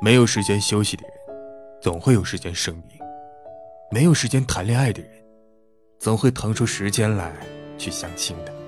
没有时间休息的人总会有时间生病没有时间谈恋爱的人总会腾出时间来去相亲的。